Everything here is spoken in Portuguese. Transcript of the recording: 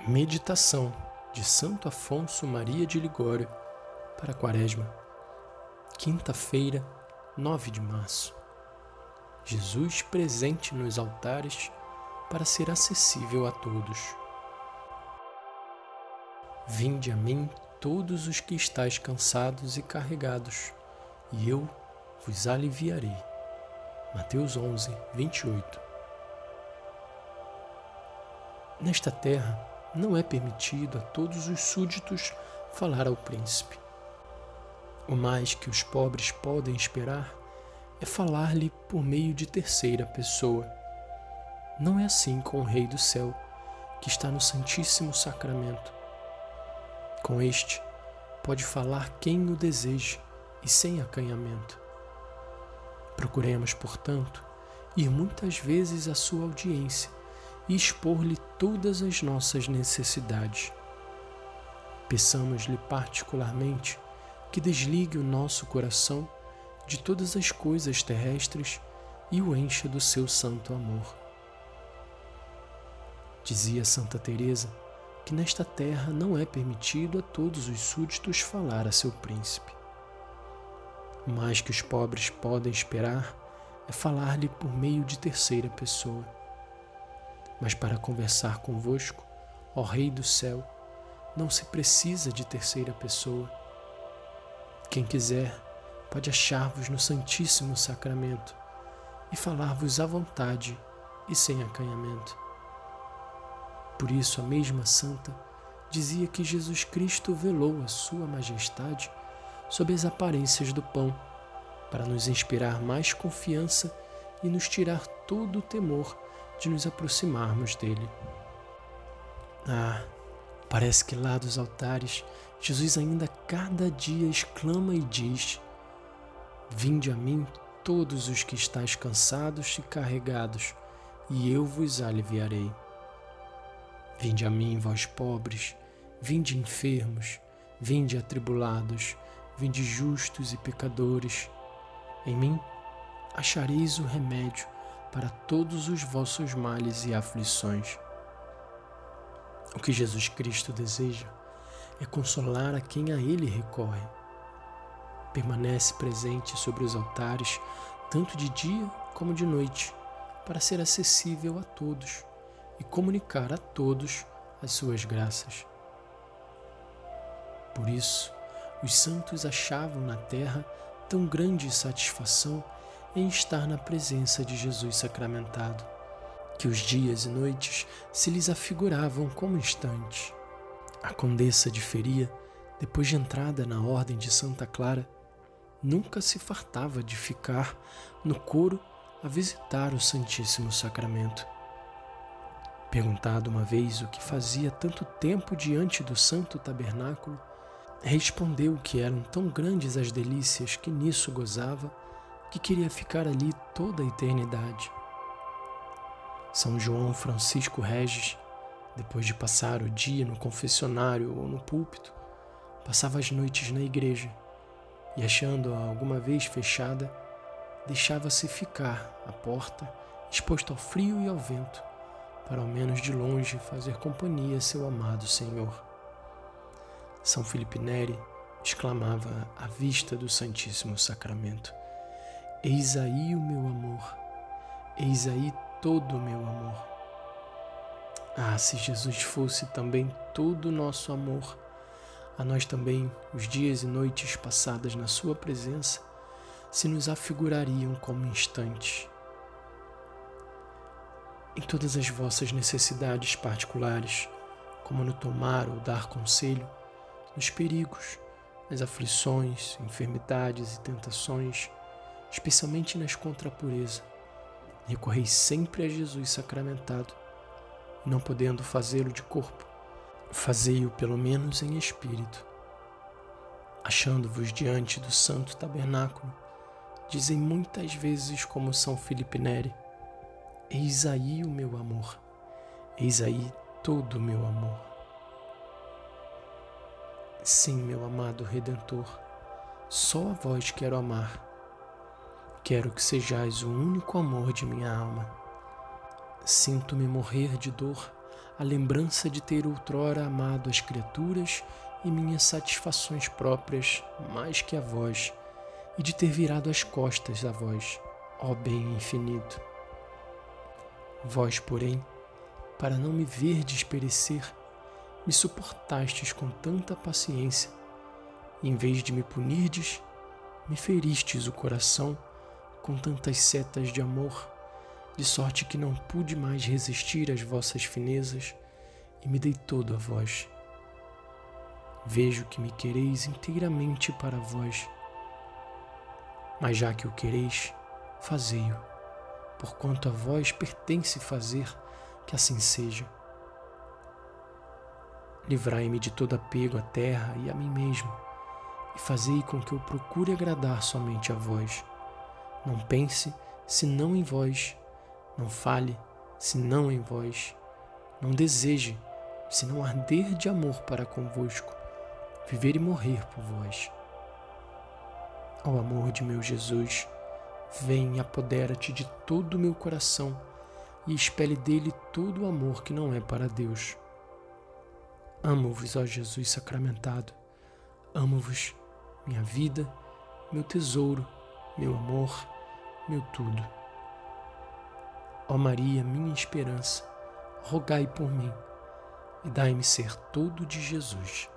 Meditação de Santo Afonso Maria de Ligório para Quaresma, quinta-feira, 9 de março. Jesus presente nos altares para ser acessível a todos. Vinde a mim todos os que estáis cansados e carregados, e eu vos aliviarei. Mateus 11, 28. Nesta terra, não é permitido a todos os súditos falar ao príncipe. O mais que os pobres podem esperar é falar-lhe por meio de terceira pessoa. Não é assim com o Rei do Céu, que está no Santíssimo Sacramento. Com este, pode falar quem o deseje e sem acanhamento. Procuremos, portanto, ir muitas vezes à sua audiência e expor-lhe todas as nossas necessidades. Peçamos-lhe particularmente que desligue o nosso coração de todas as coisas terrestres e o encha do seu santo amor. Dizia Santa Teresa que nesta terra não é permitido a todos os súditos falar a seu príncipe. O mais que os pobres podem esperar é falar-lhe por meio de terceira pessoa mas para conversar convosco, ó Rei do céu, não se precisa de terceira pessoa. Quem quiser pode achar-vos no Santíssimo Sacramento e falar-vos à vontade e sem acanhamento. Por isso, a mesma santa dizia que Jesus Cristo velou a Sua Majestade sob as aparências do pão, para nos inspirar mais confiança e nos tirar todo o temor de nos aproximarmos dele. Ah, parece que lá dos altares, Jesus ainda cada dia exclama e diz: Vinde a mim todos os que estáis cansados e carregados, e eu vos aliviarei. Vinde a mim, vós pobres, vinde enfermos, vinde atribulados, vinde justos e pecadores. Em mim achareis o remédio para todos os vossos males e aflições. O que Jesus Cristo deseja é consolar a quem a Ele recorre. Permanece presente sobre os altares, tanto de dia como de noite, para ser acessível a todos e comunicar a todos as suas graças. Por isso, os santos achavam na terra tão grande satisfação em estar na presença de Jesus sacramentado, que os dias e noites se lhes afiguravam como instantes. A condessa de Feria, depois de entrada na Ordem de Santa Clara, nunca se fartava de ficar no coro a visitar o Santíssimo Sacramento. Perguntado uma vez o que fazia tanto tempo diante do Santo Tabernáculo, respondeu que eram tão grandes as delícias que nisso gozava que queria ficar ali toda a eternidade. São João Francisco Regis, depois de passar o dia no confessionário ou no púlpito, passava as noites na igreja e, achando-a alguma vez fechada, deixava-se ficar à porta, exposto ao frio e ao vento, para ao menos de longe fazer companhia a seu amado Senhor. São Felipe Neri exclamava à vista do Santíssimo Sacramento: Eis aí o meu amor, eis aí todo o meu amor. Ah, se Jesus fosse também todo o nosso amor, a nós também os dias e noites passadas na Sua presença se nos afigurariam como instantes. Em todas as vossas necessidades particulares, como no tomar ou dar conselho, nos perigos, nas aflições, enfermidades e tentações, especialmente nas contrapureza. Recorrei sempre a Jesus sacramentado, não podendo fazê-lo de corpo, fazei-o pelo menos em espírito. Achando-vos diante do santo tabernáculo, dizem muitas vezes como São Filipe Neri, Eis aí o meu amor, eis aí todo o meu amor. Sim, meu amado Redentor, só a vós quero amar Quero que sejais o único amor de minha alma. Sinto-me morrer de dor a lembrança de ter outrora amado as criaturas e minhas satisfações próprias mais que a vós, e de ter virado as costas a vós, ó bem infinito. Vós, porém, para não me verdes perecer, me suportastes com tanta paciência, e em vez de me punirdes, me feristes o coração com tantas setas de amor, de sorte que não pude mais resistir às vossas finezas e me dei todo a vós. Vejo que me quereis inteiramente para vós, mas já que o quereis, fazei-o, porquanto a vós pertence fazer que assim seja. Livrai-me de todo apego à terra e a mim mesmo, e fazei com que eu procure agradar somente a vós. Não pense senão em vós, não fale senão em vós, não deseje senão arder de amor para convosco, viver e morrer por vós. Ó amor de meu Jesus, vem apodera-te de todo o meu coração e expele dele todo o amor que não é para Deus. Amo-vos, ó Jesus sacramentado, amo-vos, minha vida, meu tesouro, meu amor, meu tudo. Ó Maria, minha esperança, rogai por mim e dai-me ser todo de Jesus.